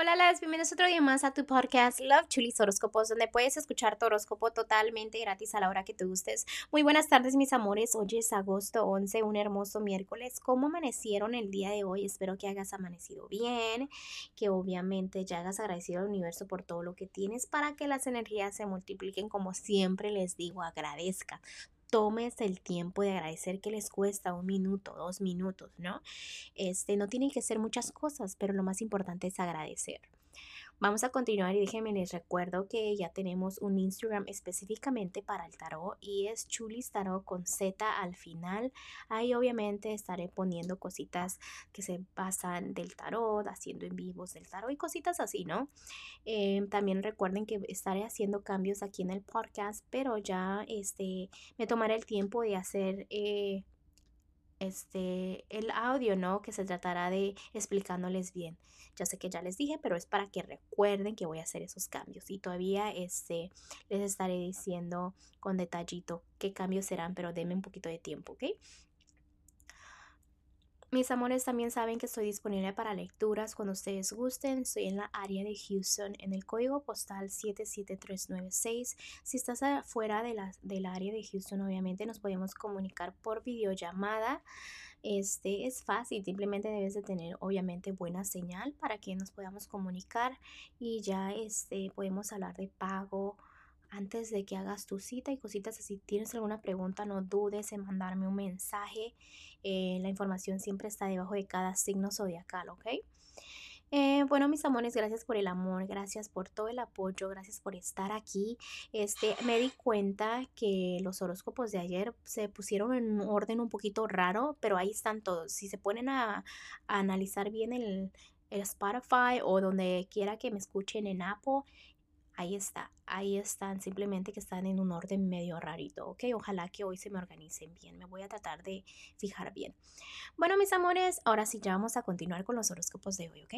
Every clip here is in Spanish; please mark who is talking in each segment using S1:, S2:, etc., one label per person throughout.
S1: Hola, las bienvenidos otro día más a tu podcast Love Chulis Horóscopos, donde puedes escuchar tu horóscopo totalmente gratis a la hora que te gustes. Muy buenas tardes, mis amores. Hoy es agosto 11, un hermoso miércoles. ¿Cómo amanecieron el día de hoy? Espero que hayas amanecido bien, que obviamente ya hagas agradecido al universo por todo lo que tienes para que las energías se multipliquen. Como siempre les digo, agradezca tomes el tiempo de agradecer que les cuesta un minuto, dos minutos, ¿no? Este, no tienen que ser muchas cosas, pero lo más importante es agradecer. Vamos a continuar y déjenme les recuerdo que ya tenemos un Instagram específicamente para el tarot y es Chulis Tarot con Z al final. Ahí obviamente estaré poniendo cositas que se pasan del tarot, haciendo en vivos del tarot y cositas así, ¿no? Em, también recuerden que estaré haciendo cambios aquí en el podcast, pero ya este, me tomaré el tiempo de hacer... Eh, este, el audio, ¿no? Que se tratará de explicándoles bien. Ya sé que ya les dije, pero es para que recuerden que voy a hacer esos cambios. Y todavía este, les estaré diciendo con detallito qué cambios serán, pero denme un poquito de tiempo, ¿ok? Mis amores también saben que estoy disponible para lecturas cuando ustedes gusten. Estoy en la área de Houston en el código postal 77396. Si estás fuera de la, del área de Houston, obviamente nos podemos comunicar por videollamada. Este es fácil, simplemente debes de tener obviamente buena señal para que nos podamos comunicar y ya este podemos hablar de pago, antes de que hagas tu cita y cositas. Si tienes alguna pregunta, no dudes en mandarme un mensaje. Eh, la información siempre está debajo de cada signo zodiacal, ¿ok? Eh, bueno, mis amores, gracias por el amor, gracias por todo el apoyo, gracias por estar aquí. Este, me di cuenta que los horóscopos de ayer se pusieron en un orden un poquito raro, pero ahí están todos. Si se ponen a, a analizar bien el, el Spotify o donde quiera que me escuchen en Apple, ahí está, ahí están, simplemente que están en un orden medio rarito, ¿ok? Ojalá que hoy se me organicen bien, me voy a tratar de fijar bien. Bueno, mis amores, ahora sí ya vamos a continuar con los horóscopos de hoy, ¿ok?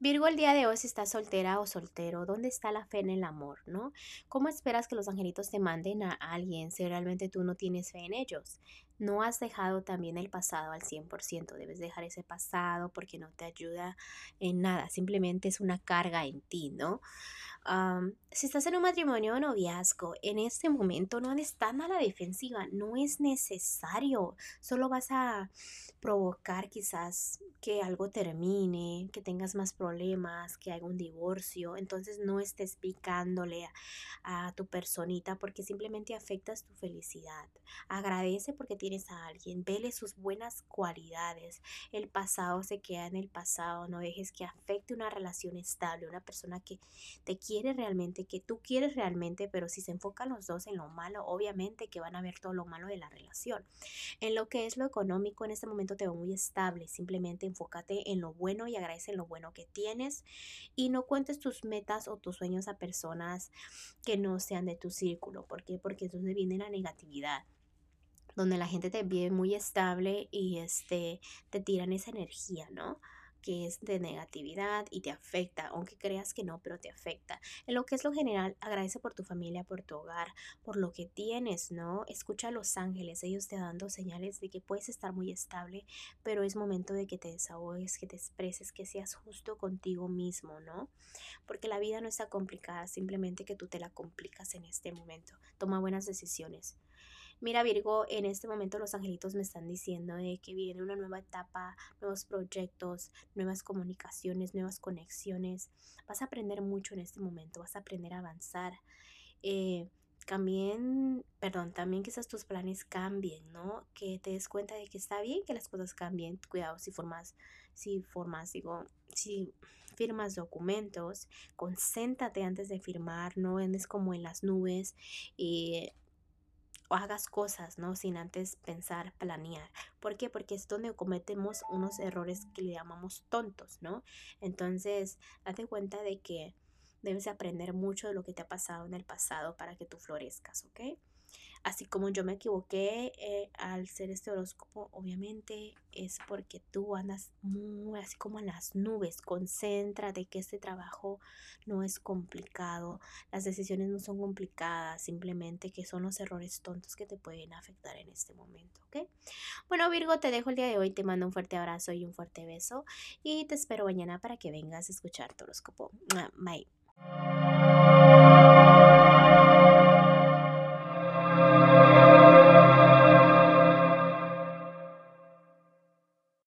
S1: Virgo, el día de hoy, si estás soltera o soltero, ¿dónde está la fe en el amor, no? ¿Cómo esperas que los angelitos te manden a alguien si realmente tú no tienes fe en ellos? No has dejado también el pasado al 100%, debes dejar ese pasado porque no te ayuda en nada, simplemente es una carga en ti, ¿no? si estás en un matrimonio o noviazgo, en este momento no estás a la defensiva, no es necesario, solo vas a provocar quizás que algo termine, que tengas más problemas, que haya un divorcio, entonces no estés picándole a, a tu personita porque simplemente afectas tu felicidad. Agradece porque tienes a alguien, vele sus buenas cualidades. El pasado se queda en el pasado, no dejes que afecte una relación estable, una persona que te quiere realmente, que tú quieres realmente, pero si se enfocan los dos en lo malo, obviamente que van a ver todo lo malo de la relación. En lo que es lo económico, en este momento te veo muy estable, simplemente enfócate en lo bueno y agradece lo bueno que tienes y no cuentes tus metas o tus sueños a personas que no sean de tu círculo. ¿Por qué? Porque entonces viene la negatividad donde la gente te ve muy estable y este te tiran esa energía, ¿no? que es de negatividad y te afecta, aunque creas que no, pero te afecta. En lo que es lo general, agradece por tu familia, por tu hogar, por lo que tienes, ¿no? Escucha a los ángeles, ellos te dando señales de que puedes estar muy estable, pero es momento de que te desahogues, que te expreses, que seas justo contigo mismo, ¿no? Porque la vida no está complicada, simplemente que tú te la complicas en este momento. Toma buenas decisiones. Mira Virgo, en este momento los angelitos me están diciendo de que viene una nueva etapa, nuevos proyectos, nuevas comunicaciones, nuevas conexiones. Vas a aprender mucho en este momento, vas a aprender a avanzar. Eh, también, perdón, también quizás tus planes cambien, ¿no? Que te des cuenta de que está bien que las cosas cambien. Cuidado si formas, si formas, digo, si firmas documentos, concéntrate antes de firmar, no andes como en las nubes y hagas cosas, ¿no? Sin antes pensar, planear. ¿Por qué? Porque es donde cometemos unos errores que le llamamos tontos, ¿no? Entonces, date cuenta de que debes aprender mucho de lo que te ha pasado en el pasado para que tú florezcas, ¿ok? Así como yo me equivoqué eh, al ser este horóscopo, obviamente es porque tú andas muy así como en las nubes. Concéntrate que este trabajo no es complicado, las decisiones no son complicadas, simplemente que son los errores tontos que te pueden afectar en este momento, ¿ok? Bueno, Virgo, te dejo el día de hoy, te mando un fuerte abrazo y un fuerte beso y te espero mañana para que vengas a escuchar tu horóscopo. Bye.